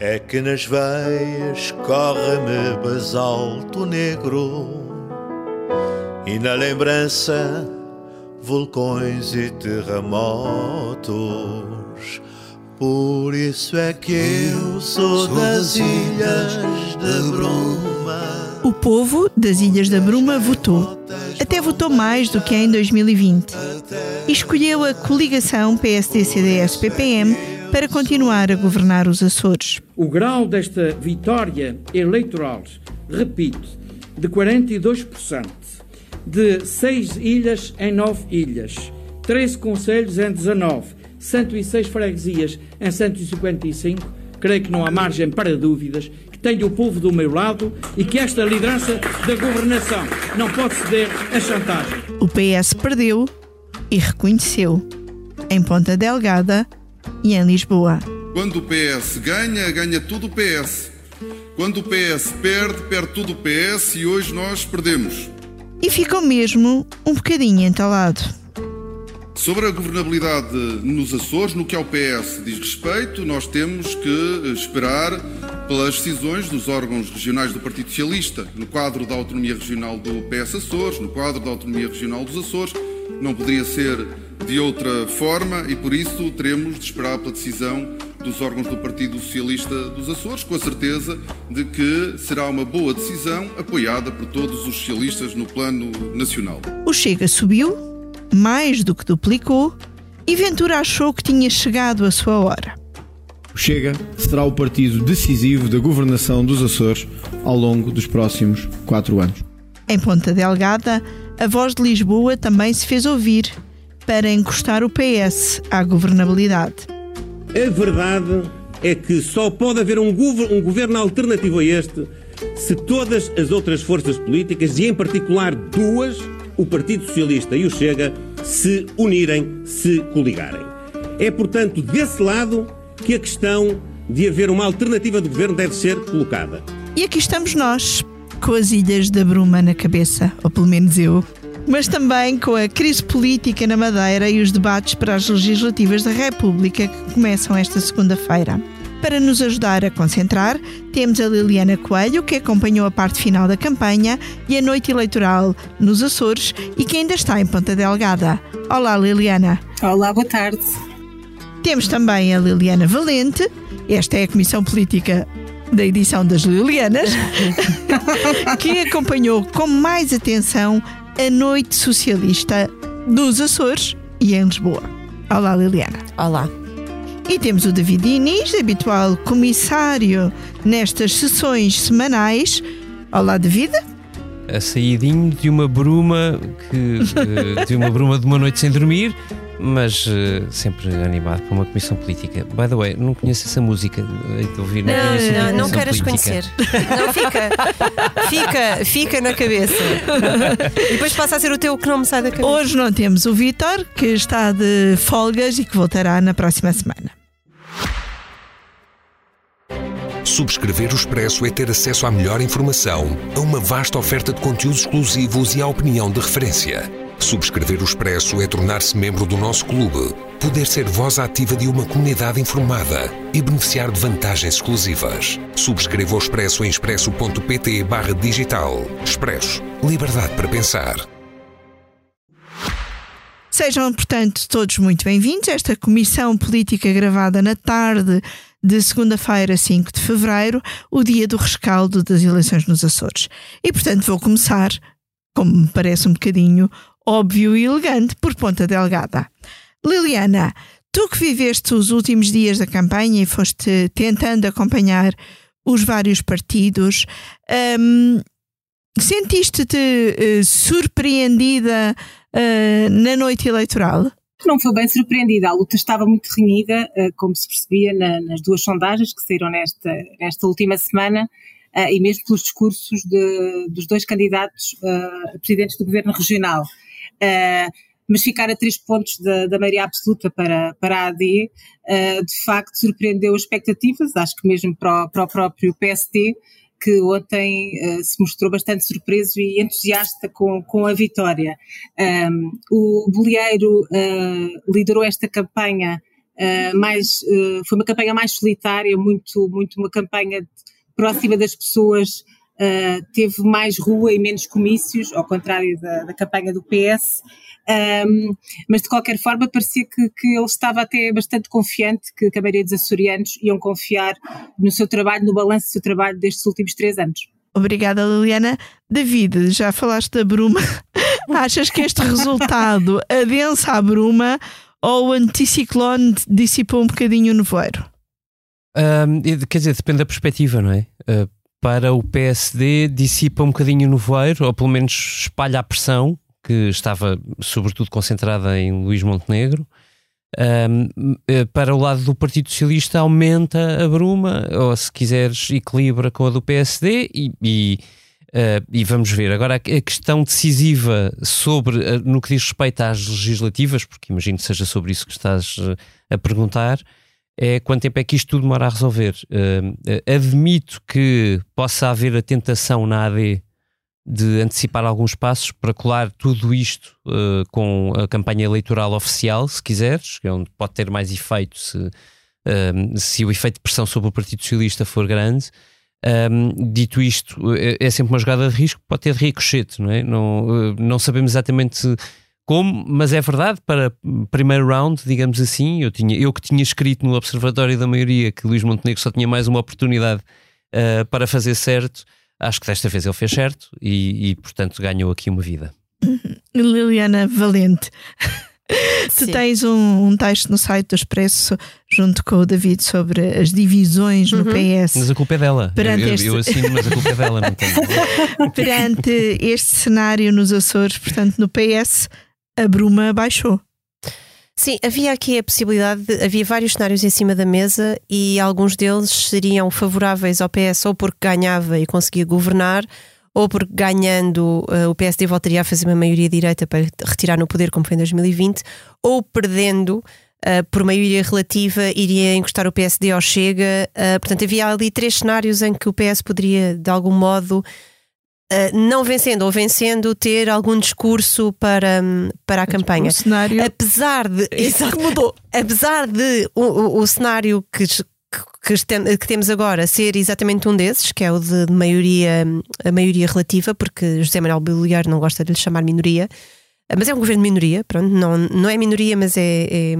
É que nas veias corre-me basalto negro e na lembrança vulcões e terremotos. Por isso é que eu sou das Ilhas da Bruma. O povo das Ilhas da Bruma votou. Até votou mais do que em 2020. E escolheu a coligação PSD-CDS-PPM para continuar a governar os Açores. O grau desta vitória eleitoral, repito, de 42%, de 6 ilhas em 9 ilhas, 13 conselhos em 19, 106 freguesias em 155, creio que não há margem para dúvidas que tenho o povo do meu lado e que esta liderança da governação não pode ceder a chantagem. O PS perdeu e reconheceu em Ponta Delgada e em Lisboa. Quando o PS ganha, ganha tudo o PS. Quando o PS perde, perde tudo o PS e hoje nós perdemos. E ficou mesmo um bocadinho entalado. Sobre a governabilidade nos Açores, no que ao PS diz respeito, nós temos que esperar pelas decisões dos órgãos regionais do Partido Socialista, no quadro da autonomia regional do PS Açores, no quadro da autonomia regional dos Açores. Não poderia ser de outra forma e por isso teremos de esperar pela decisão dos órgãos do Partido Socialista dos Açores, com a certeza de que será uma boa decisão apoiada por todos os socialistas no plano nacional. O Chega subiu mais do que duplicou, e Ventura achou que tinha chegado a sua hora. O Chega será o partido decisivo da governação dos Açores ao longo dos próximos quatro anos. Em Ponta Delgada, a voz de Lisboa também se fez ouvir para encostar o PS à governabilidade. A verdade é que só pode haver um, gover um governo alternativo a este se todas as outras forças políticas, e em particular duas, o Partido Socialista e o Chega se unirem, se coligarem. É, portanto, desse lado que a questão de haver uma alternativa de governo deve ser colocada. E aqui estamos nós, com as Ilhas da Bruma na cabeça, ou pelo menos eu, mas também com a crise política na Madeira e os debates para as legislativas da República que começam esta segunda-feira. Para nos ajudar a concentrar, temos a Liliana Coelho, que acompanhou a parte final da campanha e a noite eleitoral nos Açores e que ainda está em Ponta Delgada. Olá, Liliana. Olá, boa tarde. Temos também a Liliana Valente, esta é a Comissão Política da edição das Lilianas, que acompanhou com mais atenção a noite socialista dos Açores e em Lisboa. Olá, Liliana. Olá. E temos o David Inês, habitual comissário nestas sessões semanais. Olá, David. A saídinho de uma bruma que de uma bruma de uma noite sem dormir, mas uh, sempre animado por uma comissão política. By the way, não conheço essa música de ouvir Não, não, não, não queiras conhecer. Não fica, fica, fica na cabeça. E depois passa a ser o teu que não me sai da cabeça. Hoje não temos o Vitor, que está de folgas e que voltará na próxima semana. Subscrever o Expresso é ter acesso à melhor informação, a uma vasta oferta de conteúdos exclusivos e à opinião de referência. Subscrever o Expresso é tornar-se membro do nosso clube, poder ser voz ativa de uma comunidade informada e beneficiar de vantagens exclusivas. Subscreva o Expresso em expresso.pt barra digital. Expresso. Liberdade para pensar. Sejam, portanto, todos muito bem-vindos a esta comissão política gravada na tarde de segunda-feira, 5 de fevereiro, o dia do rescaldo das eleições nos Açores. E, portanto, vou começar, como me parece um bocadinho óbvio e elegante, por Ponta Delgada. Liliana, tu que viveste os últimos dias da campanha e foste tentando acompanhar os vários partidos, hum, sentiste-te uh, surpreendida uh, na noite eleitoral? Não foi bem surpreendida, a luta estava muito renhida, uh, como se percebia na, nas duas sondagens que saíram nesta, nesta última semana, e mesmo pelos discursos de, dos dois candidatos a presidentes do governo regional. Mas ficar a três pontos da, da maioria absoluta para, para a AD, uh, de facto surpreendeu as expectativas, acho que mesmo para o, para o próprio PSD, que ontem uh, se mostrou bastante surpreso e entusiasta com, com a vitória. Um, o Bolieiro uh, liderou esta campanha uh, mais, foi uma campanha mais solitária, muito, muito uma campanha próxima das pessoas, uh, teve mais rua e menos comícios, ao contrário da, da campanha do PS. Um, mas de qualquer forma parecia que, que, ele estava até bastante confiante que, que a maioria dos açorianos iam confiar no seu trabalho, no balanço do seu trabalho destes últimos três anos. Obrigada, Liliana. David, já falaste da bruma. Achas que este resultado adensa a bruma ou o anticiclone dissipou um bocadinho o nevoeiro? Um, quer dizer, depende da perspectiva, não é? Uh, para o PSD dissipa um bocadinho o nevoeiro, ou pelo menos espalha a pressão, que estava sobretudo concentrada em Luís Montenegro. Um, eh, para o lado do Partido Socialista aumenta a bruma, ou se quiseres, equilibra com a do PSD e, e, uh, e vamos ver. Agora, a questão decisiva sobre uh, no que diz respeito às legislativas, porque imagino que seja sobre isso que estás a perguntar, é quanto tempo é que isto tudo demora a resolver. admito que possa haver a tentação na AD de antecipar alguns passos para colar tudo isto uh, com a campanha eleitoral oficial, se quiseres, que é onde pode ter mais efeito se, uh, se o efeito de pressão sobre o Partido Socialista for grande. Um, dito isto, é, é, sempre uma jogada de risco, pode ter ricochete, não é? Não, uh, não sabemos exatamente como, mas é verdade, para primeiro round, digamos assim, eu, tinha, eu que tinha escrito no Observatório da Maioria que Luís Montenegro só tinha mais uma oportunidade para fazer certo, acho que desta vez ele fez certo e, e portanto, ganhou aqui uma vida. Liliana Valente. tu tens um, um, texto no site do Expresso junto com o David sobre as divisões no uhum. PS. Mas a culpa é dela. Perante eu, este... eu assino, mas a culpa é dela, não tenho. Perante este cenário nos Açores, portanto, no PS, a bruma baixou. Sim, havia aqui a possibilidade, de, havia vários cenários em cima da mesa e alguns deles seriam favoráveis ao PS ou porque ganhava e conseguia governar, ou porque ganhando uh, o PSD voltaria a fazer uma maioria direita para retirar no poder, como foi em 2020, ou perdendo. Uh, por maioria relativa, iria encostar o PSD ao Chega. Uh, portanto, havia ali três cenários em que o PS poderia, de algum modo, Uh, não vencendo ou vencendo, ter algum discurso para, para a campanha. O cenário. Apesar de. Isso que mudou. Apesar de o, o, o cenário que, que, que, temos agora ser exatamente um desses, que é o de maioria, a maioria relativa, porque José Manuel Biliar não gosta de lhe chamar minoria. Mas é um governo de minoria, pronto, não, não é minoria, mas é, é...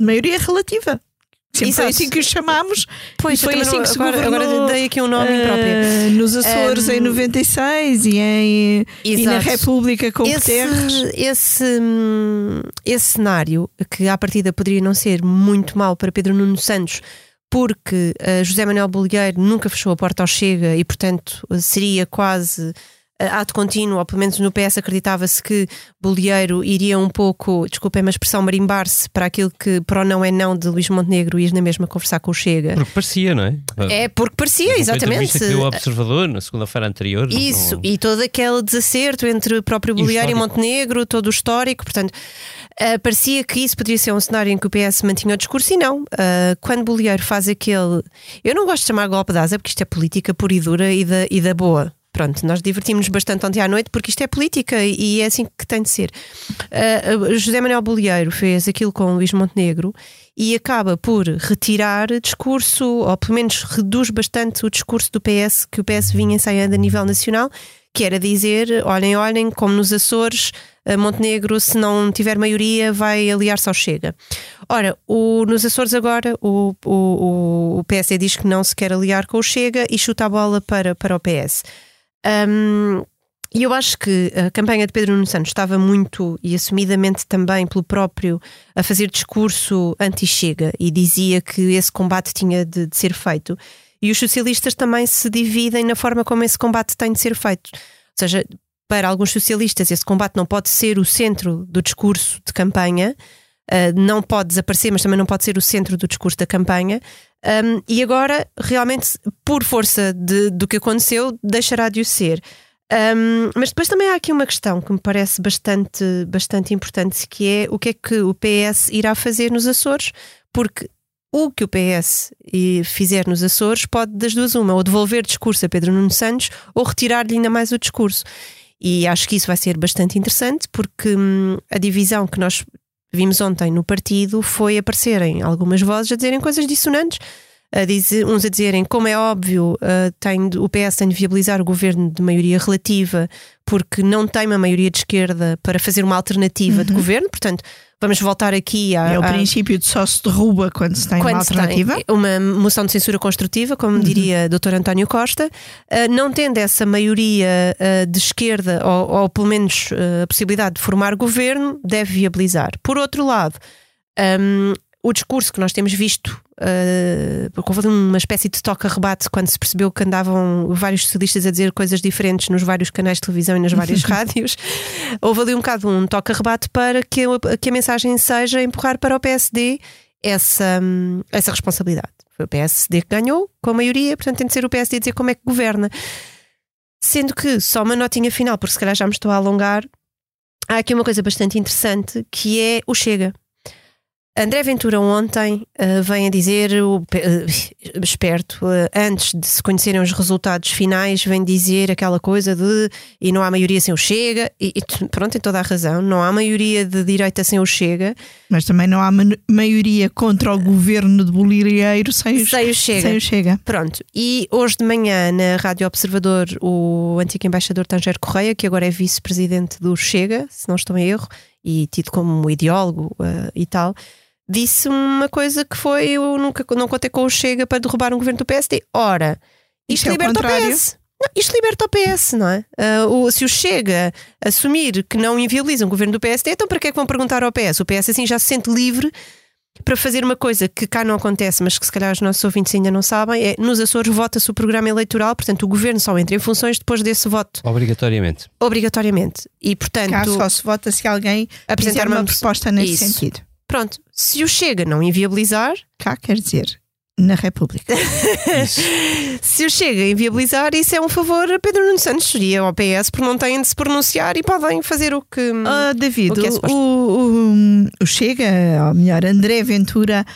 Maioria relativa. Sempre foi assim que o chamámos. Pois, foi assim que se agora, agora dei aqui um nome uh, próprio. Nos Açores um, em 96 e, em, e na República com esse, Guterres. Esse, esse cenário, que à partida poderia não ser muito mal para Pedro Nuno Santos, porque uh, José Manuel Bolieiro nunca fechou a porta ao Chega e, portanto, seria quase ato contínuo, ou pelo menos no PS acreditava-se que Bolieiro iria um pouco, desculpem a expressão, marimbar-se para aquilo que para o não é não de Luís Montenegro e na mesma conversar com o Chega. Porque parecia, não é? É, porque parecia, exatamente. Que o Observador na segunda-feira anterior. Isso, não... e todo aquele desacerto entre o próprio Bolieiro e, e Montenegro, todo o histórico, portanto. Uh, parecia que isso poderia ser um cenário em que o PS mantinha o discurso e não. Uh, quando Bolieiro faz aquele. Eu não gosto de chamar golpe de asa porque isto é política pura e dura e da, e da boa pronto, nós divertimos-nos bastante ontem à noite porque isto é política e é assim que tem de ser. Uh, José Manuel Bolieiro fez aquilo com Luís Montenegro e acaba por retirar discurso, ou pelo menos reduz bastante o discurso do PS que o PS vinha ensaiando a nível nacional, que era dizer: olhem, olhem, como nos Açores, Montenegro, se não tiver maioria, vai aliar-se ao Chega. Ora, o, nos Açores agora o, o, o PSD diz que não se quer aliar com o Chega e chuta a bola para, para o PS. Um, e eu acho que a campanha de Pedro Nuno Santos estava muito e assumidamente também pelo próprio a fazer discurso anti-chega e dizia que esse combate tinha de, de, ser feito. E os socialistas também se dividem na forma como esse combate tem de ser feito. Ou seja, para alguns socialistas esse combate não pode ser o centro do discurso de campanha, uh, não pode desaparecer, mas também não pode ser o centro do discurso da campanha. Um, e agora, realmente, por força de, do que aconteceu, deixará de o ser. Um, mas depois também há aqui uma questão que me parece bastante, bastante importante, que é o que é que o PS irá fazer nos Açores, porque o que o PS fizer nos Açores pode, das duas, uma, ou devolver discurso a Pedro Nuno Santos ou retirar-lhe ainda mais o discurso. E acho que isso vai ser bastante interessante, porque hum, a divisão que nós vimos ontem no partido foi aparecerem algumas vozes a dizerem coisas dissonantes. A dizer, uns a dizerem, como é óbvio, uh, tem, o PS tem de viabilizar o governo de maioria relativa porque não tem uma maioria de esquerda para fazer uma alternativa uhum. de governo, portanto, vamos voltar aqui a. É o a, princípio de só se derruba quando se tem quando uma alternativa. Tem uma moção de censura construtiva, como uhum. diria o Dr. António Costa, uh, não tendo essa maioria uh, de esquerda, ou, ou pelo menos uh, a possibilidade de formar governo, deve viabilizar. Por outro lado, um, o discurso que nós temos visto, uh, houve uma espécie de toca-rebate quando se percebeu que andavam vários socialistas a dizer coisas diferentes nos vários canais de televisão e nas várias rádios, houve ali um bocado um toca-rebate para que a, que a mensagem seja empurrar para o PSD essa, essa responsabilidade. Foi o PSD que ganhou, com a maioria, portanto tem de ser o PSD a dizer como é que governa. Sendo que, só uma notinha final, porque se calhar já me estou a alongar, há aqui uma coisa bastante interessante que é o Chega. André Ventura ontem uh, vem a dizer, uh, esperto, uh, antes de se conhecerem os resultados finais, vem dizer aquela coisa de e não há maioria sem o Chega, e, e pronto, tem toda a razão, não há maioria de direita sem o Chega. Mas também não há maioria contra o governo de Bolieiro sem, sem, o Chega. sem o Chega. Pronto, e hoje de manhã na Rádio Observador, o antigo embaixador Tanger Correia, que agora é vice-presidente do Chega, se não estou em erro, e tido como ideólogo e tal disse uma coisa que foi: eu nunca não contei com o Chega para derrubar um governo do PSD. Ora, isto, isto é liberta o, o PS. Não, isto liberta o PS, não é? Uh, o, se o Chega assumir que não inviabiliza um governo do PSD, então para que é que vão perguntar ao PS? O PS assim já se sente livre para fazer uma coisa que cá não acontece, mas que se calhar os nossos ouvintes ainda não sabem, é nos Açores vota-se o programa eleitoral, portanto o governo só entra em funções depois desse voto. Obrigatoriamente. Obrigatoriamente. E portanto. Cá só se vota se alguém apresentar uma, uma proposta nesse Isso. sentido. Pronto, se o Chega não inviabilizar. Cá quer dizer, na República. se o Chega inviabilizar, isso é um favor a Pedro Nuno Santos e ao PS, porque não têm de se pronunciar e podem fazer o que. Uh, David, o, que é o, o, o, Chega, ou melhor, André Ventura.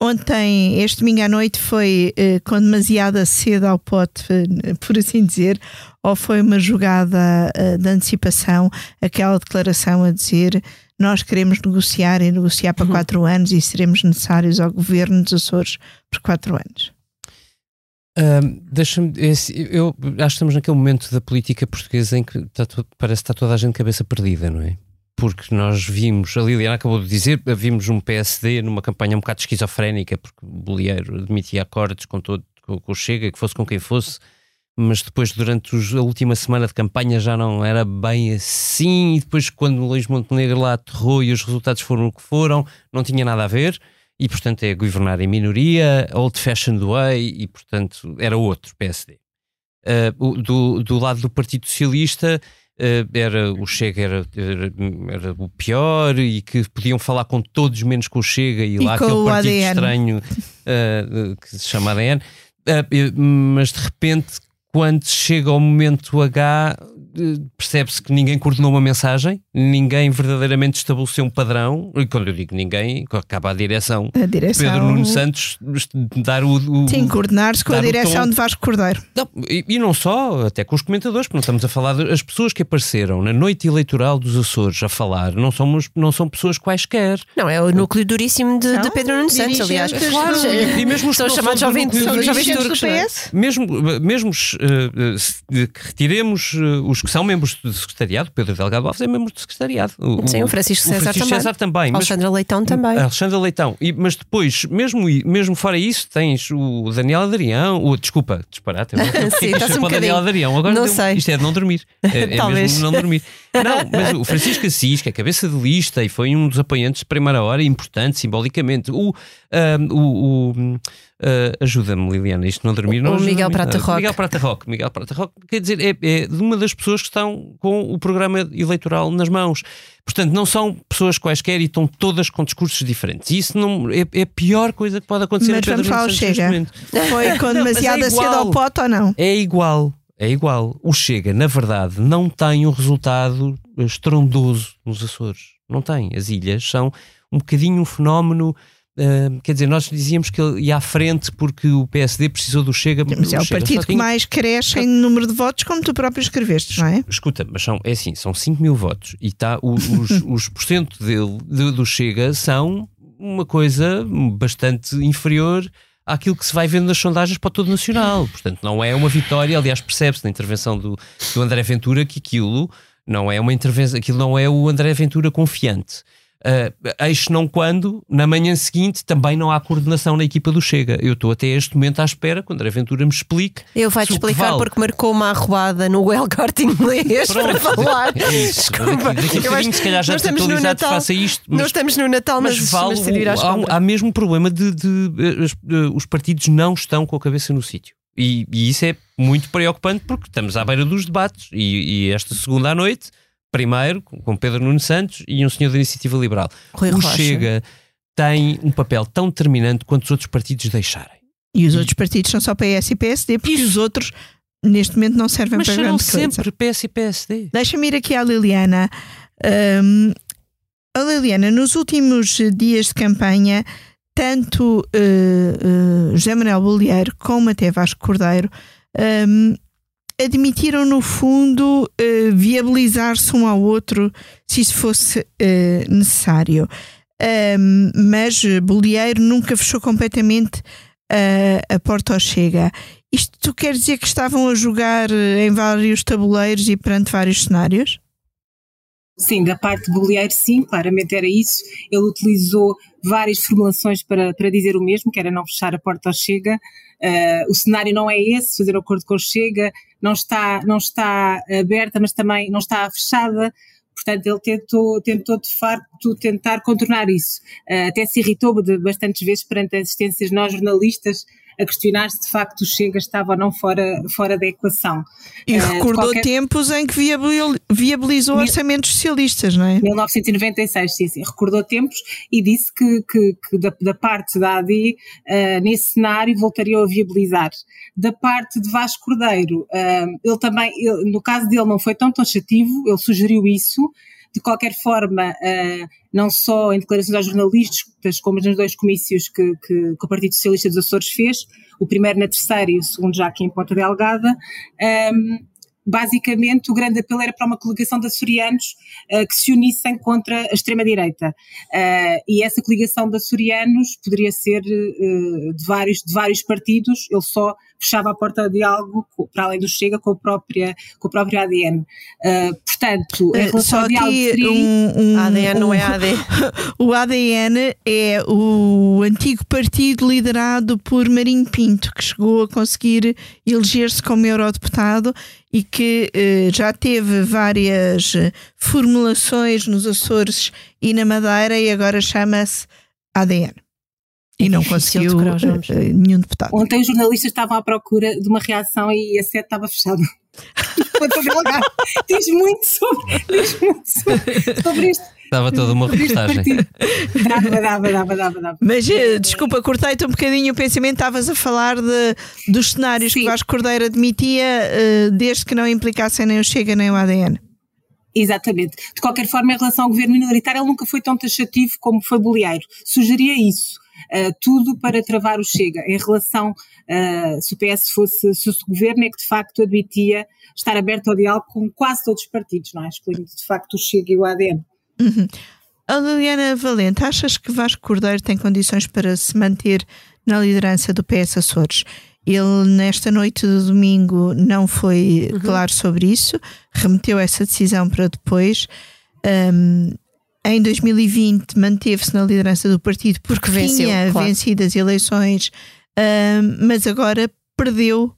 Ontem, este domingo à noite, foi eh, com demasiada sede ao pote, eh, por assim dizer, ou foi uma jogada eh, de antecipação, aquela declaração a dizer nós queremos negociar e negociar para uhum. quatro anos e seremos necessários ao governo dos Açores por quatro anos. Uh, Deixa-me. Eu acho que estamos naquele momento da política portuguesa em que está, parece que está toda a gente de cabeça perdida, não é? Porque nós vimos, a Liliana acabou de dizer, vimos um PSD numa campanha um bocado esquizofrénica, porque o Bolieiro admitia acordos com, todo, com, com o Chega, que fosse com quem fosse, mas depois, durante os, a última semana de campanha, já não era bem assim. E depois, quando o Luís Montenegro lá aterrou e os resultados foram o que foram, não tinha nada a ver. E, portanto, é governar em minoria, old-fashioned way, e, portanto, era outro PSD. Uh, do, do lado do Partido Socialista, uh, era o Chega era, era, era, o pior e que podiam falar com todos menos com o Chega e, e lá aquele partido ADN. estranho uh, que se chama ADN. mas de repente quando chega ao momento H, percebe-se que ninguém coordenou uma mensagem, ninguém verdadeiramente estabeleceu um padrão, e quando eu digo ninguém, acaba a direção. A direção... Pedro Nuno Santos dar o. o Sim, coordenar-se com a direção de Vasco Cordeiro. Não, e, e, não só, até com os comentadores, porque não estamos a falar das pessoas que apareceram na noite eleitoral dos Açores a falar, não, somos, não são pessoas quaisquer. Não, é o núcleo duríssimo de, de Pedro Nuno Santos, aliás. Claro, e, e mesmo são chamados jovens turcos. Mesmo, mesmo uh, que retiremos uh, os que são membros do secretariado, Pedro Delgado Alves é membro do secretariado. O, Sim, o Francisco, o César, Francisco também. César também. Alexandra Leitão também. Alexandra Leitão. E, mas depois, mesmo, mesmo fora isso, tens o Daniel Adrião, o, desculpa, disparate. Sim, está um o Daniel Adrião. Agora não deu, sei. Isto é de não dormir. É, é mesmo não dormir. Não, mas o Francisco Assis, que é cabeça de lista e foi um dos apoiantes de primeira hora, importante simbolicamente. O, um, o, o Uh, Ajuda-me, Liliana, isto não dormir. Não o Miguel Prata Roque. Miguel Prata Roque. Miguel Prata Roque, quer dizer, é, é de uma das pessoas que estão com o programa eleitoral nas mãos. Portanto, não são pessoas quaisquer e estão todas com discursos diferentes. Isso não, é, é a pior coisa que pode acontecer mas a Pedro vamos Chega. Foi com demasiada é cedo ao pote ou não? É igual. É igual. O Chega, na verdade, não tem um resultado estrondoso nos Açores. Não tem. As ilhas são um bocadinho um fenómeno Uh, quer dizer, nós dizíamos que ele ia à frente porque o PSD precisou do Chega. Mas é o Chega partido que mais cresce em número de votos, como tu próprio escreveste, não é? Escuta, mas são, é assim, são 5 mil votos e tá, os, os porcento dele, de, do Chega são uma coisa bastante inferior àquilo que se vai vendo nas sondagens para o todo nacional. Portanto, não é uma vitória. Aliás, percebe-se na intervenção do, do André Ventura que aquilo não é uma intervenção, aquilo não é o André Ventura confiante. Uh, eis não quando, na manhã seguinte, também não há coordenação na equipa do Chega. Eu estou até este momento à espera, quando a Aventura me explique. Eu vou-te explicar vale. porque marcou uma arrobada no El Corte Inglês para falar. É isso. Desculpa. Daqui, daqui a bocadinho, se calhar já está atualizado, faça isto. Mas, não estamos no Natal, mas, mas, vale, mas há, há, mesmo problema de, de, de, de, os partidos não estão com a cabeça no sítio. E, e, isso é muito preocupante porque estamos à beira dos debates e, e esta segunda à noite primeiro, com Pedro Nuno Santos e um senhor da Iniciativa Liberal. Rui o Rocha. Chega tem um papel tão determinante quanto os outros partidos deixarem. E os outros partidos são só PS e PSD, porque Isso. os outros neste momento não servem Mas para grande coisa. Sempre PS e PSD. Deixa-me ir aqui à Liliana. Um, a Liliana, nos últimos dias de campanha, tanto uh, uh, José Manuel Bolieiro como até Vasco Cordeiro um, admitiram, no fundo, uh, viabilizar-se um ao outro se isso fosse uh, necessário. Mas Bolieiro nunca fechou completamente uh, a porta ao Chega. Isto quer dizer que estavam a jogar em vários tabuleiros e perante vários cenários? Sim, da parte de Bolieiro, sim, claramente era isso. Ele utilizou várias formulações para, para dizer o mesmo, que era não fechar a porta ao Chega. Uh, o cenário não é esse, fazer acordo com o Chega, não está, não está aberta, mas também não está fechada. Portanto, ele tentou, tentou de facto tentar contornar isso. Uh, até se irritou bastantes vezes perante as assistências nós jornalistas a questionar se de facto o Chega estava ou não fora, fora da equação. E uh, recordou qualquer... tempos em que viabilizou orçamentos socialistas, não é? 1996, sim, sim. Recordou tempos e disse que, que, que da, da, parte da AD, uh, nesse cenário, voltariam a viabilizar. Da parte de Vasco Cordeiro, uh, ele também, ele, no caso dele, não foi tão taxativo, ele sugeriu isso, de qualquer forma, uh, não só em declarações aos jornalistas, como nos dois comícios que, que, que, o Partido Socialista dos Açores fez, o primeiro na terceira e o segundo já aqui em Ponta Delgada, ehm, basicamente o grande apelo era para uma coligação de açorianos uh, que se unissem contra a extrema-direita. Uh, e essa coligação de açorianos poderia ser de, vários, de vários partidos, ele só fechava a porta de algo para além do Chega com, a própria, com o próprio ADN. portanto, em relação só ao diálogo. Um, um, ADN não é AD. o ADN é o antigo partido liderado por Marinho Pinto, que chegou a conseguir eleger-se como eurodeputado e que eh, já teve várias formulações nos Açores e na Madeira e agora chama-se ADN. E não conseguiu uh, nenhum deputado. Ontem os jornalistas estavam à procura de uma reação e a sede estava fechada. diz muito sobre, diz muito sobre, sobre isto. Dava toda uma reportagem. dava, dava, dava, dava, dava. Mas eh, desculpa, cortei-te um bocadinho o pensamento. Estavas a falar de, dos cenários Sim. que Vasco Cordeiro admitia, desde que não implicassem nem o Chega nem o ADN. Exatamente. De qualquer forma, em relação ao governo minoritário, ele nunca foi tão taxativo como foi Bolieiro. Sugeria isso. Uh, tudo para travar o Chega. Em relação, uh, se o PS fosse, se o governo é que de facto admitia estar aberto ao diálogo com quase todos os partidos, não é? Excluindo de facto o Chega e o ADN. Uhum. A Liliana Valente, achas que Vasco Cordeiro tem condições para se manter na liderança do PS Açores? Ele, nesta noite de domingo, não foi uhum. claro sobre isso, remeteu essa decisão para depois. Um, em 2020 manteve-se na liderança do partido porque, venceu, tinha claro. vencido as eleições, um, mas agora perdeu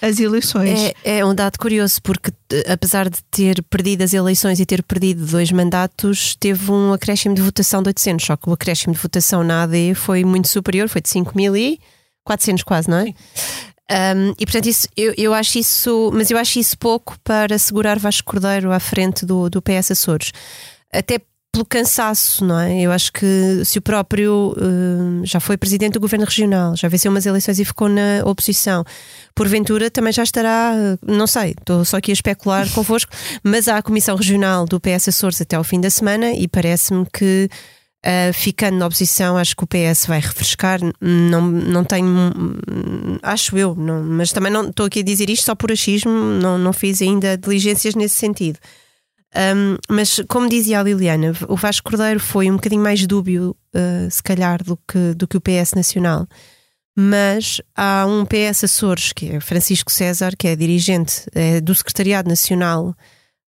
as eleições. É, é, um dado curioso, porque apesar de ter perdido as eleições e ter perdido dois mandatos, teve um acréscimo de votação de 800, só que o acréscimo de votação na AD foi muito superior, foi de 5.400 quase, não é? Um, e portanto, isso, eu, eu acho isso, mas eu acho isso pouco para segurar Vasco Cordeiro à frente do, do PS Açores. Até pelo cansaço, não é? Eu acho que se o próprio uh, já foi presidente do governo regional, já venceu umas eleições e ficou na oposição, porventura também já estará, não sei, estou só aqui a especular convosco, mas há a Comissão Regional do PS Açores até ao fim da semana e parece-me que Uh, ficando na oposição, acho que o PS vai refrescar. Não, não tenho, acho eu, não, mas também não estou aqui a dizer isto só por achismo, não, não fiz ainda diligências nesse sentido. Um, mas, como dizia a Liliana, o Vasco Cordeiro foi um bocadinho mais dúbio, uh, se calhar, do que, do que o PS Nacional. Mas há um PS Açores, que é Francisco César, que é dirigente é, do Secretariado Nacional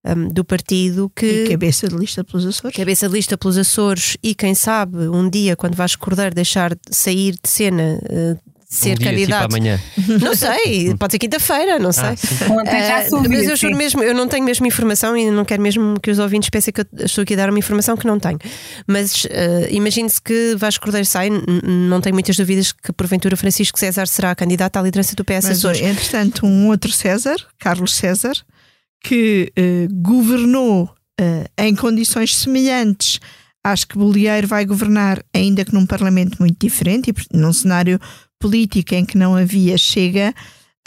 um, do partido que. E cabeça de lista pelos Açores. Cabeça de lista pelos Açores, e quem sabe um dia, quando Vasco Cordeiro deixar de sair de cena. Uh, ser um dia, candidato. Tipo amanhã. Não sei, pode ser quinta-feira, não sei. Ah, uh, mas eu juro mesmo, eu não tenho mesmo informação e não quero mesmo que os ouvintes pensem que eu estou aqui a dar uma informação que não tenho. Mas uh, imagine-se que Vasco Cordeiro sai, não tenho muitas dúvidas que porventura Francisco César será candidato à liderança do PS Mas, Açores. entretanto, um outro César, Carlos César, que uh, governou uh, em condições semelhantes às que Bolieiro vai governar, ainda que num parlamento muito diferente e num cenário político em que não havia chega,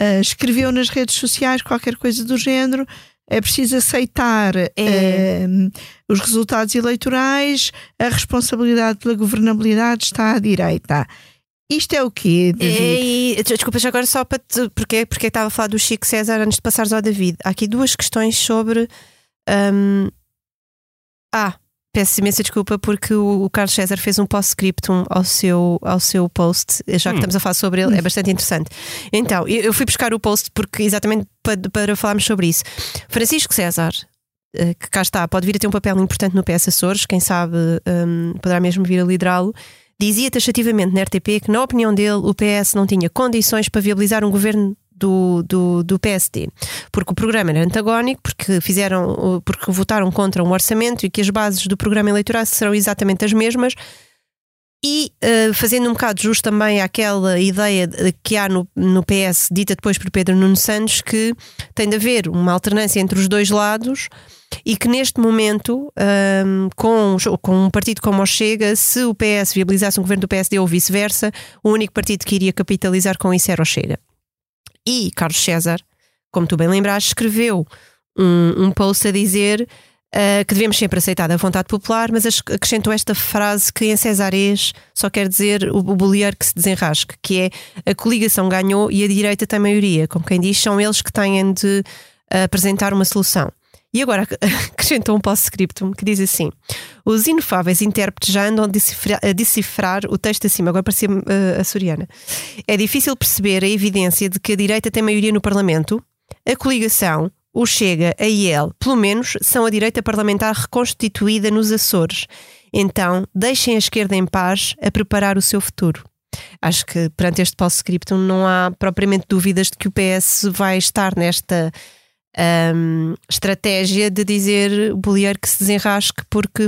uh, escreveu nas redes sociais qualquer coisa do género. É preciso aceitar É. os resultados eleitorais, a responsabilidade pela governabilidade está à direita. Isto é o quê, David? E, desculpa, já agora só para te, porque, porque estava a falar do Chico César antes de passares ao David. Há aqui duas questões sobre. hum, ah, peço imensa desculpa porque o, Carlos César fez um post-scriptum ao seu, ao seu post, já que Hum. estamos a falar sobre ele, é bastante interessante. Então, eu, fui buscar o post porque exatamente para, para falarmos sobre isso. Francisco César. eh, Que cá está, pode vir a ter um papel importante no PS Açores, quem sabe hum, poderá mesmo vir a liderá-lo. Dizia taxativamente na RTP que, na opinião dele, o PS não tinha condições para viabilizar um governo do, do, do PSD, porque o programa era antagónico, porque fizeram, porque votaram contra um orçamento e que as bases do programa eleitoral serão exatamente as mesmas. E eh, fazendo um bocado justo também àquela ideia de- que há no, no PS, dita depois por Pedro Nuno Santos, que tem de haver uma alternância entre os dois lados e que neste momento, hum, com, com um partido como o Chega, se o PS viabilizasse um governo do PSD ou vice-versa, o único partido que iria capitalizar com isso era o Chega. E Carlos César, como tu bem lembraste, escreveu um, um post a dizer ah, que devemos sempre aceitar a vontade popular, mas ac- acrescentou esta frase que em cesarês só quer dizer o, o bolieiro que se desenrasque, que é a coligação ganhou e a direita tem maioria. Como quem diz, são eles que têm de ah, apresentar uma solução. E agora acrescentou um post-scriptum que diz assim: Os inefáveis intérpretes já andam a decifrar, a decifrar o texto acima, agora parecia uh, a Soriana. É difícil perceber a evidência de que a direita tem maioria no Parlamento, a coligação, o Chega, a IEL, pelo menos, são a direita parlamentar reconstituída nos Açores. Então, deixem a esquerda em paz a preparar o seu futuro. Acho que perante este post-scriptum não há propriamente dúvidas de que o PS vai estar nesta hum, estratégia de dizer o bolieiro que se desenrasque porque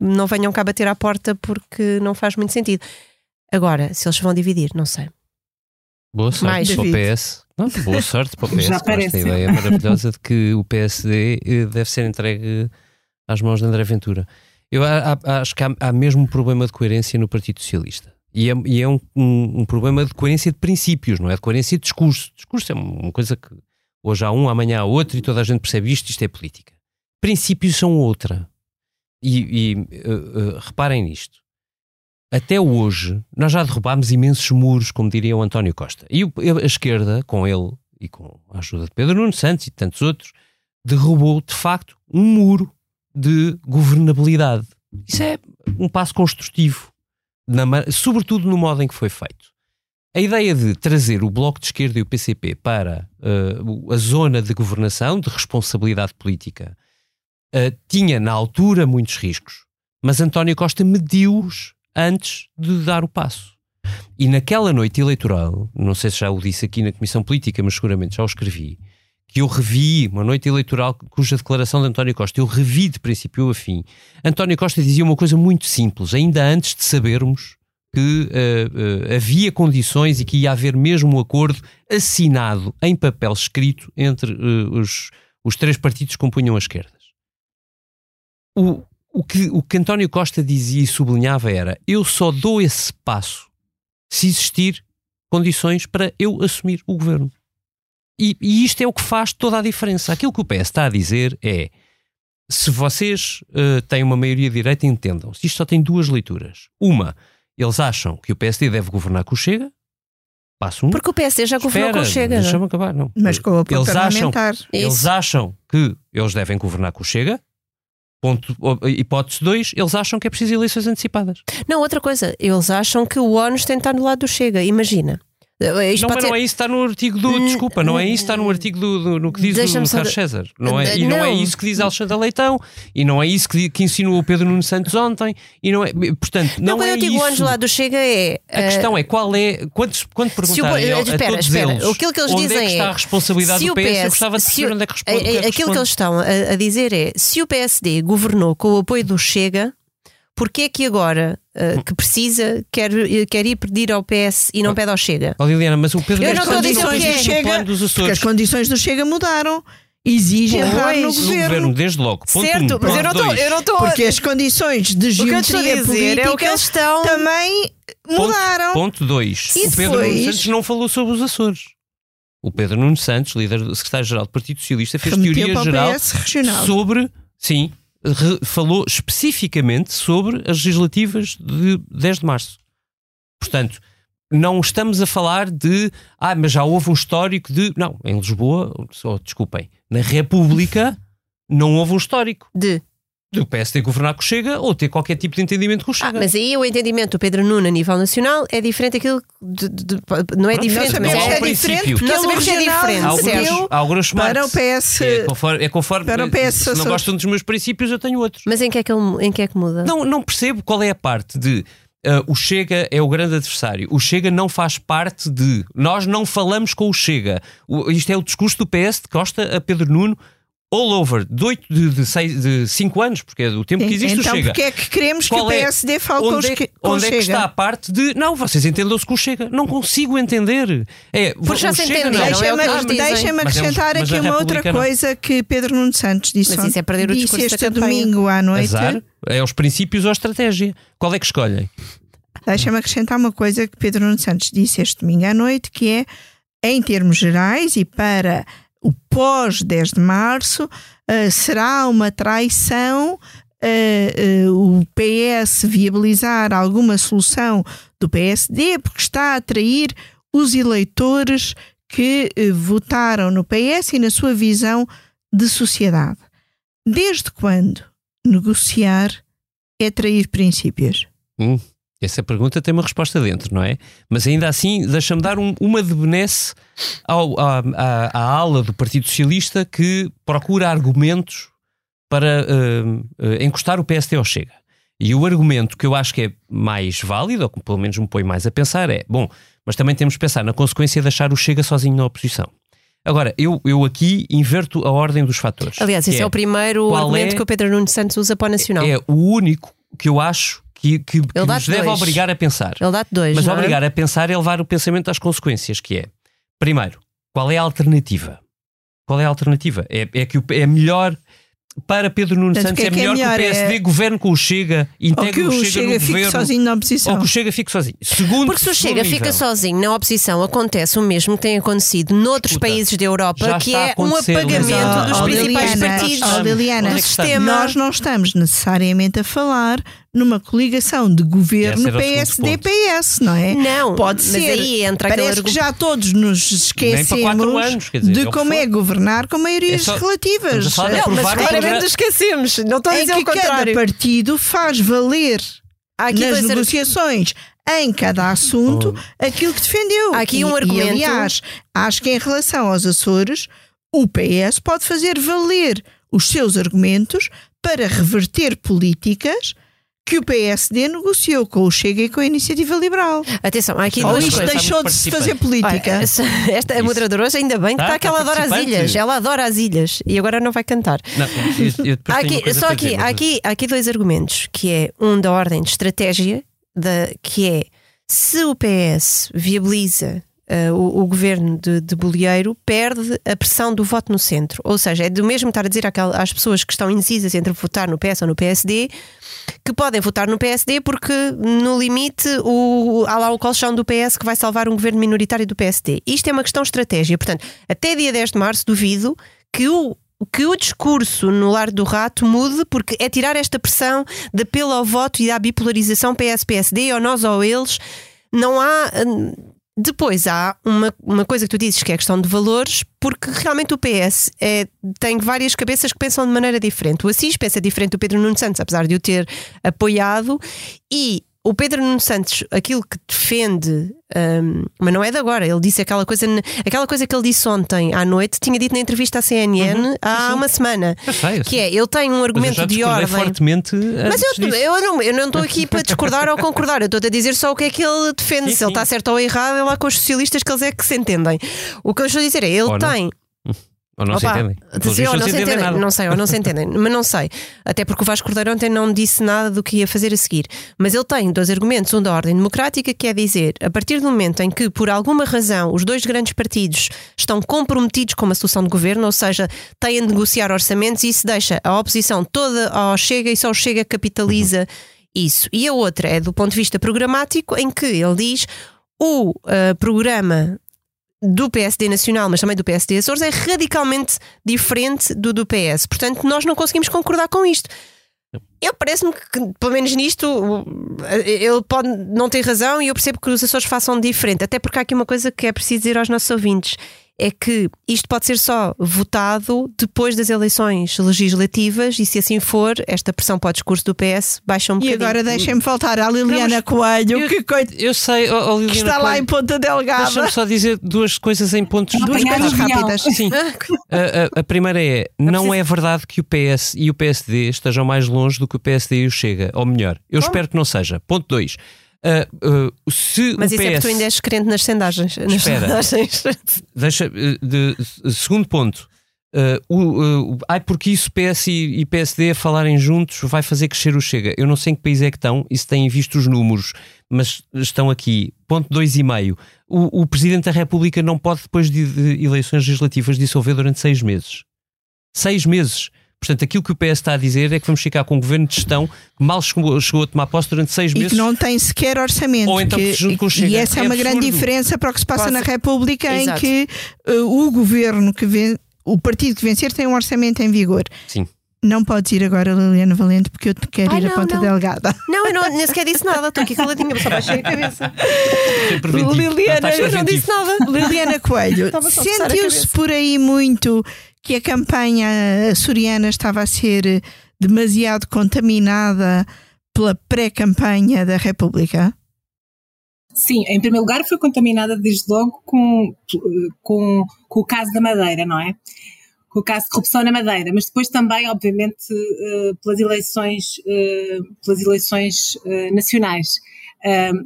não venham cá bater à porta porque não faz muito sentido. Agora, se eles vão dividir, não sei. Boa sorte Mais, para o David. PS. Não, boa sorte para o PS. Já esta ideia maravilhosa de que o PSD eh, deve ser entregue às mãos de André Ventura. Eu acho que há, há mesmo um problema de coerência no Partido Socialista. E é, e é um, um- um problema de coerência de princípios, não é de coerência de discurso. Discurso é uma coisa que hoje há um, amanhã há outro e toda a gente percebe isto, isto é política. Princípios são outra. E, e, eh, eh, reparem nisto. Até hoje, nós já derrubámos imensos muros, como diria o António Costa. E a esquerda, com ele e com a ajuda de Pedro Nuno Santos e de tantos outros, derrubou, de facto, um muro de governabilidade. Isso é um passo construtivo, na sobretudo no modo em que foi feito. A ideia de trazer o Bloco de Esquerda e o PCP para o- a zona de governação, de responsabilidade política, eh, tinha na altura muitos riscos, mas António Costa mediu-os antes de dar o passo. E naquela noite eleitoral, não sei se já o disse aqui na Comissão Política, mas seguramente já o escrevi, que eu revi uma noite eleitoral cuja declaração de António Costa eu revi de princípio a fim. António Costa dizia uma coisa muito simples, ainda antes de sabermos que eh, eh, havia condições e que ia haver mesmo um acordo assinado em papel escrito entre eh, os, os três partidos que compunham as esquerdas. O, o, que, o que António Costa dizia e sublinhava era: eu só dou esse passo se existir condições para eu assumir o governo. E, e isto é o que faz toda a diferença. Aquilo que o PS está a dizer é: se vocês uh, têm uma maioria direita, entendam. Se isto só tem duas leituras. Uma, eles acham que o PSD deve governar com o Chega. Passo um. Porque o PSD já governou Espera, com o Chega. Deixa-me acabar, não. Mas com o apoio eles acham, parlamentar. eles Isso. acham que eles devem governar com o Chega. Ponto, hipótese 2, eles acham que é preciso eleições antecipadas. Não, outra coisa, eles acham que o ONU tem de estar no lado do Chega. Imagina. Eh, Isto não, mas ser- não é isso que está no artigo do. Hum, Desculpa, não é isso que está no artigo do, do- no que diz o Carlos de- César. Não é, e não, é isso que diz Alexandre Leitão, e não é isso que, que insinuou o Pedro Nuno Santos ontem, e não é. Portanto, não, Não, quando é eu digo isso. Do lado do Chega é. A eh, questão é qual é. Quando, quando Se o- perguntarem a, a espera, todos espera. eles Aquilo que eles onde dizem é que está é, a responsabilidade se do o PS, eu PS gostava de perceber o- onde é que responde. eh, é que Aquilo que responde. eles estão a, a dizer é: se o PSD governou com o apoio do Chega, porquê é que agora eh, que precisa quer, quer ir pedir ao PS e não pede ao Chega? Oh, Liliana, mas o Pedro Eu Nuno não estou a Santos dizer o não que fez isso no plano dos Porque Açores. as condições do Chega mudaram. Exige entrar no Pois. No governo. governo, desde logo. Ponto certo, um. mas eu não estou. Eu não estou. Porque as condições de geometria dizer é o que política eles estão. também mudaram. Ponto 2. E O Pedro Nuno depois- Santos não falou sobre os Açores. O Pedro Nuno Santos, líder do secretário-geral do Partido Socialista, fez Remeteu teoria geral sobre. Sim, falou especificamente sobre as legislativas de 10 de março. Portanto, não estamos a falar de. Ah, mas já houve um histórico de. Não, em Lisboa, desculpem, na República não houve um histórico De. Do PSD governar com o Chega ou ter qualquer tipo de entendimento com o Ah, Chega. mas aí o entendimento do Pedro Nuno a nível nacional é diferente daquilo de, de- de- não é diferente, não mas é que é diferente, não sabemos que é diferente, Há alguns? Deu há alguns para o. PS. É conforme, é conforme para o PS se não gostam dos meus princípios, eu tenho outros. Mas em que é que, ele, em que, é que muda? Não, não percebo qual é a parte de ah, o Chega é o grande adversário. O Chega não faz parte de. Nós não falamos com o Chega. O- isto é o discurso do PS de Costa a Pedro Nuno. All over, de, oito, de, de, seis, de cinco anos, porque é do tempo que existe então, o Chega. porque é que queremos que Qual o é- PSD fale com, onde os, é, que- com o onde é que está a parte de não, vocês entendam-se com o Chega? Não consigo entender. É, Porque já o se é o que eles dizem. deixa-me Mas é acrescentar mas aqui uma outra não. coisa que Pedro Nuno Santos disse Mas isso é perder o disse discurso este domingo à noite. Azar, é os princípios ou a estratégia. Qual é que escolhem? Deixa-me acrescentar uma coisa que Pedro Nuno Santos disse este domingo à noite, que é, em termos gerais e para o pós 10 de março, eh, será uma traição eh, eh, o PS viabilizar alguma solução do PSD, porque está a atrair os eleitores que eh, votaram no PS e na sua visão de sociedade. Desde quando negociar é trair princípios? Hum, essa pergunta tem uma resposta dentro, não é? Mas ainda assim, deixa-me dar um- uma de benesse ao, à, à- à ala do Partido Socialista que procura argumentos para hum, eh, encostar o PSD ao Chega. E o argumento que eu acho que é mais válido, ou que pelo menos me põe mais a pensar, é: bom, mas também temos que pensar na consequência de deixar o Chega sozinho na oposição. Agora, eu, eu aqui inverto a ordem dos fatores. Aliás, esse é, o primeiro qual argumento é- que o Pedro Nuno Santos usa para o Nacional. É o único que eu acho que, que, que nos deve dois. obrigar a pensar. Ele dá-te dois. Mas é? obrigar a pensar é levar o pensamento às consequências, que é, primeiro, qual é a alternativa? Qual é a alternativa? É, é que o- é melhor para Pedro Nuno Portanto, Santos, que é é, que é melhor que o? PSD É- governe com o Chega, integre que o o Chega, Chega no fique governo, sozinho na oposição? ou que o Chega fique sozinho. Segundo, Porque se o Chega fica nível, sozinho na oposição, acontece o mesmo que tem acontecido noutros Escuta, países da Europa, que é um apagamento Liliana. dos principais partidos Liliana, do é sistema. Nós não estamos necessariamente a falar numa coligação de governo ponto. PSD-PS, não é? Não, Pode mas ser. aí entra Parece que já todos nos esquecemos anos, dizer, é de que como for. é governar com maiorias É só- relativas. Não, mas claramente esquecemos. Não estou a em dizer que o contrário. cada partido faz valer aqui nas negociações em cada assunto aquilo que defendeu. Há aqui E- um e, argumento- aliás, acho que em relação aos Açores, o PS pode fazer valer os seus argumentos para reverter políticas que o PSD negociou com o Chega e com a Iniciativa Liberal. Atenção, há aqui Ou duas isto coisas. deixou de se fazer Olha, política. essa- esta a Isso. moderadora hoje ainda bem que Tá, está que ela adora as ilhas. Ela adora as ilhas e agora não vai cantar. Não, eu- eu aqui, só aqui, dizer, há, mas- aqui, há aqui dois argumentos, que é um da ordem de estratégia, da, que é se o PS viabiliza eh, o, o governo de, de Bolieiro, perde a pressão do voto no centro. Ou seja, é do mesmo estar a dizer àquela- às pessoas que estão indecisas entre votar no PS ou no PSD, que podem votar no PSD porque, no limite, o, há lá o colchão do PS que vai salvar um governo minoritário do PSD. Isto é uma questão de estratégia. Portanto, até dia 10 de março, duvido que o que o discurso no Lar do Rato mude, porque é tirar esta pressão de apelo ao voto e da bipolarização PS-PSD, ou nós ou eles. Não há. Depois há uma, uma coisa que tu dizes que é a questão de valores, porque realmente o PS é, tem várias cabeças que pensam de maneira diferente. O Assis pensa diferente do Pedro Nuno Santos, apesar de o ter apoiado, e o Pedro Nuno Santos, aquilo que defende, um, mas não é de agora, ele disse aquela coisa, aquela coisa que ele disse ontem à noite, tinha dito na entrevista à CNN uhum, há sim. uma semana. Eu sei, eu que é, ele tem um argumento de ordem. fortemente. Mas eu, eu, não, eu não estou aqui para discordar ou concordar, eu estou a dizer só o que é que ele defende. Sim, se ele está certo ou errado, é lá com os socialistas que eles é que se entendem. O que eu estou a dizer é, ele ou tem. Não ou não Opa, se entendem. Sim, ou não, se entendem. Nada. Não sei, ou não se entendem. mas não sei. Até porque o Vasco Cordeiro ontem não disse nada do que ia fazer a seguir. Mas ele tem dois argumentos. Um da ordem democrática, que é dizer, a partir do momento em que, por alguma razão, os dois grandes partidos estão comprometidos com uma solução de governo, ou seja, têm de negociar orçamentos, e isso deixa a oposição toda ao Chega e só o Chega capitaliza uhum. isso. E a outra é do ponto de vista programático, em que ele diz o uh, programa do PSD Nacional, mas também do PSD Açores, é radicalmente diferente do do PS. Portanto, nós não conseguimos concordar com isto. Eu parece-me que, pelo menos nisto, ele pode não ter razão e eu percebo que os Açores façam diferente. Até porque há aqui uma coisa que é preciso dizer aos nossos ouvintes é que isto pode ser só votado depois das eleições legislativas e se assim for, esta pressão para o discurso do PS baixa um bocadinho. E agora deixem-me faltar à Liliana Coelho, eu, que, coit... eu sei, oh, oh, que está Coelho, lá em Ponta Delgada. Deixa-me só dizer duas coisas em pontos duas coisas rápidas. Sim. a, a, a, primeira é, não é verdade que o PS e o PSD estejam mais longe do que o PSD e o Chega, ou melhor, eu Como? espero que não seja. Ponto 2. Uh, uh, se Mas isso PS... é que tu ainda és crente nas sondagens. Nas Espera, sondagens. deixa, de, segundo ponto, Uh, ai, porque isso PS e, e, PSD falarem juntos vai fazer crescer o Chega. Eu não sei em que país é que estão e se têm visto os números, mas estão aqui. Ponto 2,5. O, o Presidente da República não pode, depois de, de eleições legislativas, dissolver durante seis meses. Seis meses. Portanto, aquilo que o PS está a dizer é que vamos ficar com um governo de gestão que mal chegou, chegou a tomar posse durante seis meses. E que não tem sequer orçamento. Ou então que, junto com o Chega. E essa é, é uma grande diferença para o que se passa, passa. na República, Exato. em que uh, o governo que vem, o partido que vencer tem um orçamento em vigor. Sim. Não podes ir agora, Liliana Valente, porque eu te quero Ai, ir não, a Ponta não. Delgada. Não, eu não, nem sequer disse nada, estou aqui caladinha, só baixei a cabeça. Liliana, eu não disse nada. Liliana Coelho, sentiu-se por aí muito que a campanha açoriana estava a ser demasiado contaminada pela pré-campanha da República? Sim, em primeiro lugar foi contaminada desde logo com, com, com o caso da Madeira, não é? Com o caso de corrupção na Madeira, mas depois também, obviamente, eh, pelas eleições, eh, pelas eleições eh, nacionais.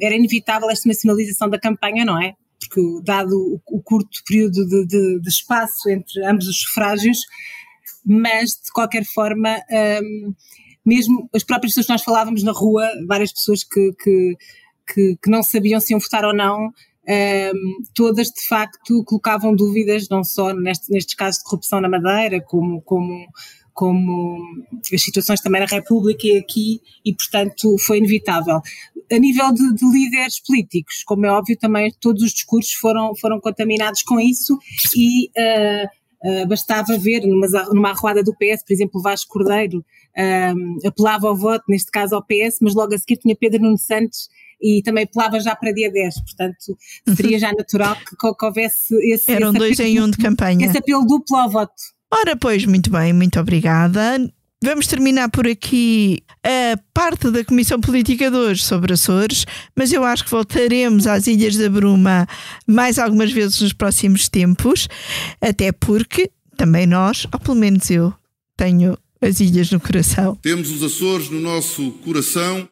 Era inevitável esta nacionalização da campanha, não é? porque dado o, curto período de, de, de, espaço entre ambos os sufrágios, mas de qualquer forma, um, mesmo as próprias pessoas que nós falávamos na rua, várias pessoas que, que, que, que não sabiam se iam votar ou não, um, todas de facto colocavam dúvidas, não só neste, nestes casos de corrupção na Madeira, como, como, como as situações também na República e aqui, e portanto foi inevitável. A nível de, de, líderes políticos, como é óbvio, também todos os discursos foram, foram contaminados com isso e uh, uh, bastava ver numa, numa arruada do PS, por exemplo, Vasco Cordeiro uh, apelava ao voto, neste caso ao PS, mas logo a seguir tinha Pedro Nuno Santos e também apelava já para dia 10, portanto seria já natural que, que houvesse esse. Eram esse dois em um de campanha. Esse apelo duplo ao voto. Ora, pois, muito bem, muito obrigada. Vamos terminar por aqui a parte da Comissão Política de hoje sobre Açores, mas eu acho que voltaremos às Ilhas da Bruma mais algumas vezes nos próximos tempos, até porque também nós, ou pelo menos eu, tenho as ilhas no coração. Temos os Açores no nosso coração.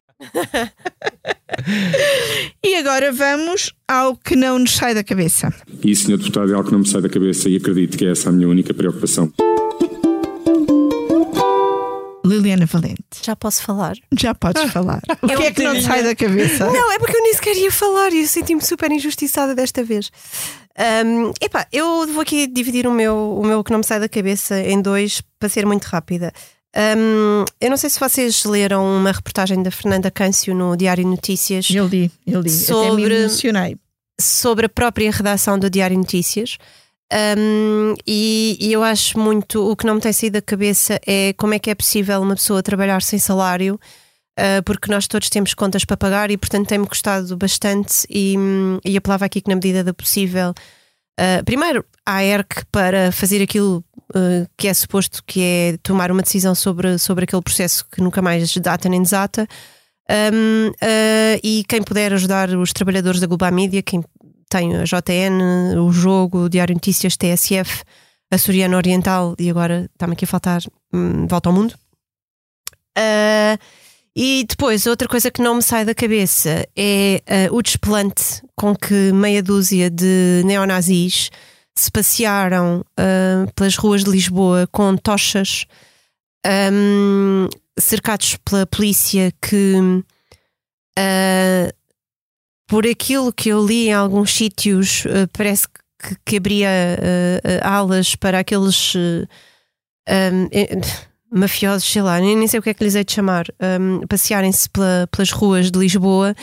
E agora vamos ao que não nos sai da cabeça. E, Sr. Deputado, é algo que não me sai da cabeça e acredito que é essa a minha única preocupação. Liliana Valente. Já posso falar? Já podes ah. falar. O que é que não te sai da cabeça? Não, é porque eu nem sequer ia falar e eu senti-me super injustiçada desta vez. Um, epá, eu vou aqui dividir o meu, o meu que não me sai da cabeça em dois para ser muito rápida. Um, eu não sei se vocês leram uma reportagem da Fernanda Câncio no Diário Notícias. Eu li, eu li. Sobre, Até me emocionei. Sobre a própria redação do Diário Notícias. Um, e, e, eu acho muito o que não me tem saído da cabeça é como é que é possível uma pessoa trabalhar sem salário, uh, porque nós todos temos contas para pagar e, portanto, tem-me custado bastante. E, e apelava aqui que, na medida do possível, uh, primeiro, a ERC para fazer aquilo uh, que é suposto, que é tomar uma decisão sobre, sobre aquele processo que nunca mais data nem desata. Um, e quem puder ajudar os trabalhadores da Global Media, quem tenho a JN, o Jogo, o Diário Notícias, TSF, a Soriana Oriental e agora está-me aqui a faltar hum, Volta ao Mundo. Uh, e depois, outra coisa que não me sai da cabeça é uh, o desplante com que meia dúzia de neonazis se passearam uh, pelas ruas de Lisboa com tochas, um, cercados pela polícia que uh, por aquilo que eu li em alguns sítios, uh, parece que, que abria alas para aqueles um, mafiosos, sei lá, nem, sei o que é que lhes hei de chamar, um, passearem-se pela, pelas ruas de Lisboa.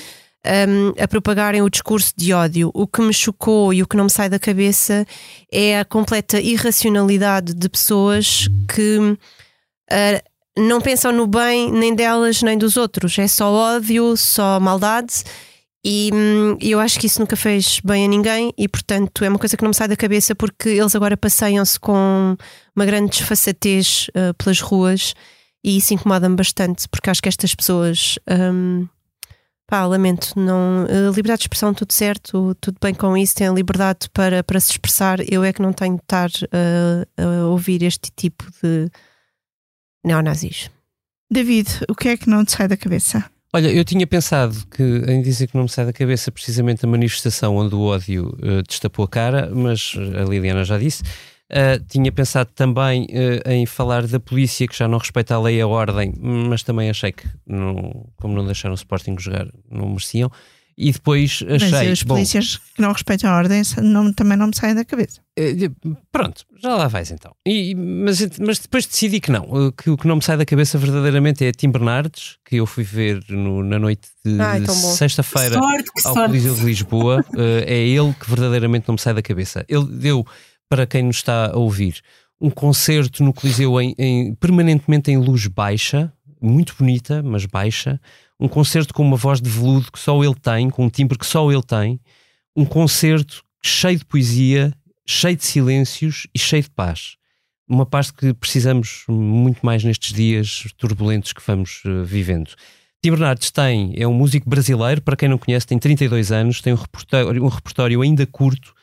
Um, a propagarem o discurso de ódio. O que me chocou e o que não me sai da cabeça é a completa irracionalidade de pessoas que uh, não pensam no bem nem delas nem dos outros. É só ódio, só maldade e hum, eu acho que isso nunca fez bem a ninguém e, portanto, é uma coisa que não me sai da cabeça porque eles agora passeiam-se com uma grande desfaçatez uh, pelas ruas e isso incomoda-me bastante porque acho que estas pessoas. Um, pá, lamento, não, uh, liberdade de expressão, tudo certo, tudo bem com isso, têm liberdade para, para se expressar. Eu é que não tenho de estar uh, a ouvir este tipo de neonazis. David, o que é que não te sai da cabeça? Olha, eu tinha pensado que, em dizer que não me sai da cabeça precisamente a manifestação onde o ódio uh, destapou a cara, mas a Liliana já disse. Uh, tinha pensado também uh, em falar da polícia que já não respeita a lei e a ordem, mas também achei que, não, como não deixaram o Sporting jogar, não mereciam. E depois achei. Mas as polícias bom, que não respeitam a ordem não, também não me saem da cabeça. Eh, pronto, já lá vais então. E, mas, mas depois decidi que não. Eh, que o que não me sai da cabeça verdadeiramente é Tim Bernardes, que eu fui ver no, na noite de sexta-feira ao Coliseu de Lisboa. uh, é ele que verdadeiramente não me sai da cabeça. Ele deu, para quem nos está a ouvir, um concerto no Coliseu em, em, permanentemente em luz baixa, muito bonita, mas baixa um concerto com uma voz de veludo que só ele tem, com um timbre que só ele tem, um concerto cheio de poesia, cheio de silêncios e cheio de paz. Uma paz que precisamos muito mais nestes dias turbulentos que vamos uh, vivendo. Tim Bernardes tem, é um músico brasileiro, para quem não conhece, tem 32 anos, tem um repertório, um repertório ainda curto,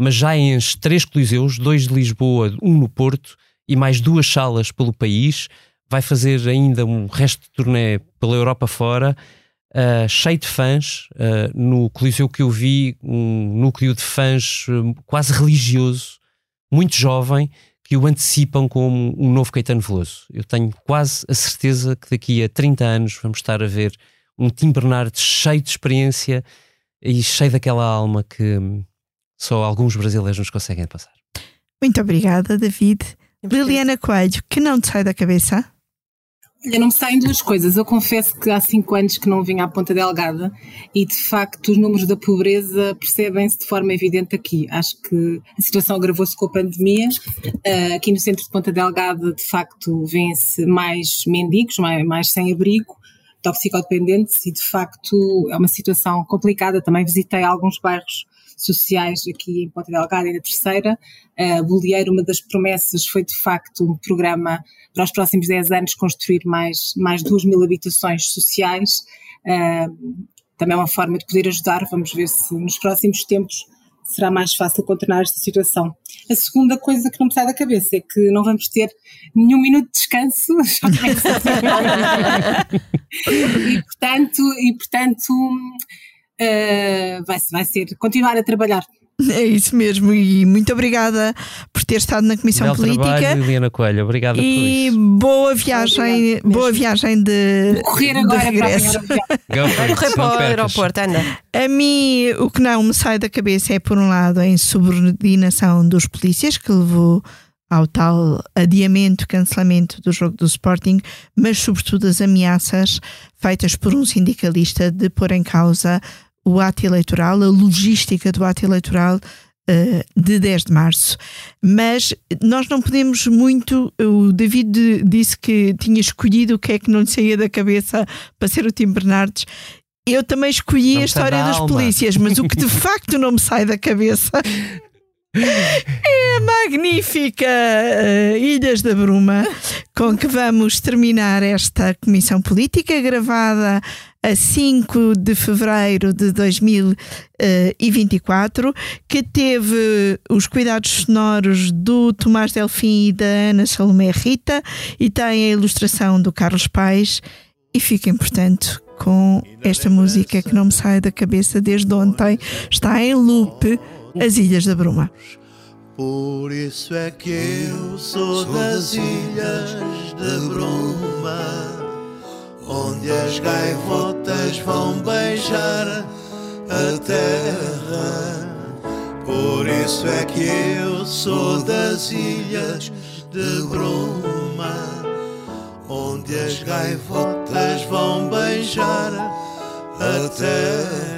mas já enche três coliseus, dois de Lisboa, um no Porto e mais duas salas pelo país vai fazer ainda um resto de turnê pela Europa fora, uh, cheio de fãs. Uh, no Coliseu que eu vi, um núcleo de fãs uh, quase religioso, muito jovem, que o antecipam como um novo Caetano Veloso. Eu tenho quase a certeza que daqui a 30 anos vamos estar a ver um Tim Bernardes cheio de experiência e cheio daquela alma que hum, só alguns brasileiros nos conseguem passar. Muito obrigada, David. Liliana Coelho, que não te sai da cabeça? Olha, não me saem duas coisas. Eu confesso que há cinco anos que não vinha à Ponta Delgada e, de facto, os números da pobreza percebem-se de forma evidente aqui. Acho que a situação agravou-se com a pandemia. Uh, aqui no centro de Ponta Delgada, de facto, vêem-se mais mendigos, mais, mais sem abrigo, toxicodependentes e, de facto, é uma situação complicada. Também visitei alguns bairros sociais aqui em Ponta Delgada e na Terceira. Uh, Bolieiro, uma das promessas foi de facto um programa para os próximos 10 anos construir mais, mais 2 mil habitações sociais. Uh, também é uma forma de poder ajudar, vamos ver se nos próximos tempos será mais fácil contornar esta situação. A segunda coisa que não me sai da cabeça é que não vamos ter nenhum minuto de descanso. e portanto, e portanto uh, vai, vai ser continuar a trabalhar. É isso mesmo, e muito obrigada por ter estado na Comissão Bel Política. Trabalho, Liliana Coelho, obrigada e boa viagem, boa viagem de, Vou correr agora de regresso. Vai correr para o aeroporto, anda. A mim, o que não me sai da cabeça é, por um lado, a insubordinação dos polícias, que levou ao tal adiamento, cancelamento do jogo do Sporting, mas sobretudo as ameaças feitas por um sindicalista de pôr em causa o ato eleitoral, a logística do ato eleitoral uh, de 10 de março. Mas nós não podemos muito. O David disse que tinha escolhido o que é que não lhe saía da cabeça para ser o Tim Bernardes. Eu também escolhi Não a história da das polícias, mas o que de facto não me sai da cabeça é a magnífica eh, Ilhas da Bruma, com que vamos terminar esta comissão política, gravada a 5 de fevereiro de 2024, que teve os cuidados sonoros do Tomás Delfim e da Ana Salomé Rita e tem a ilustração do Carlos Paes. E fiquem, portanto, com esta música que não me sai da cabeça desde ontem, está em loop As Ilhas da Bruma. Por isso é que eu sou das ilhas de Bruma, onde as gaivotas vão beijar a terra. Por isso é que eu sou das ilhas de Bruma, onde as gaivotas vão beijar a terra.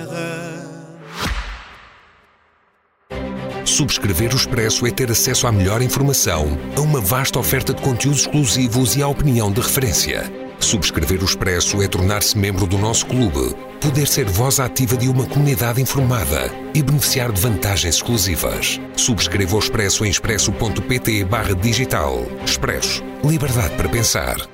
Subscrever o Expresso é ter acesso à melhor informação, a uma vasta oferta de conteúdos exclusivos e à opinião de referência. Subscrever o Expresso é tornar-se membro do nosso clube, poder ser voz ativa de uma comunidade informada e beneficiar de vantagens exclusivas. Subscreva o Expresso em expresso.pt barra digital. Expresso. Liberdade para pensar.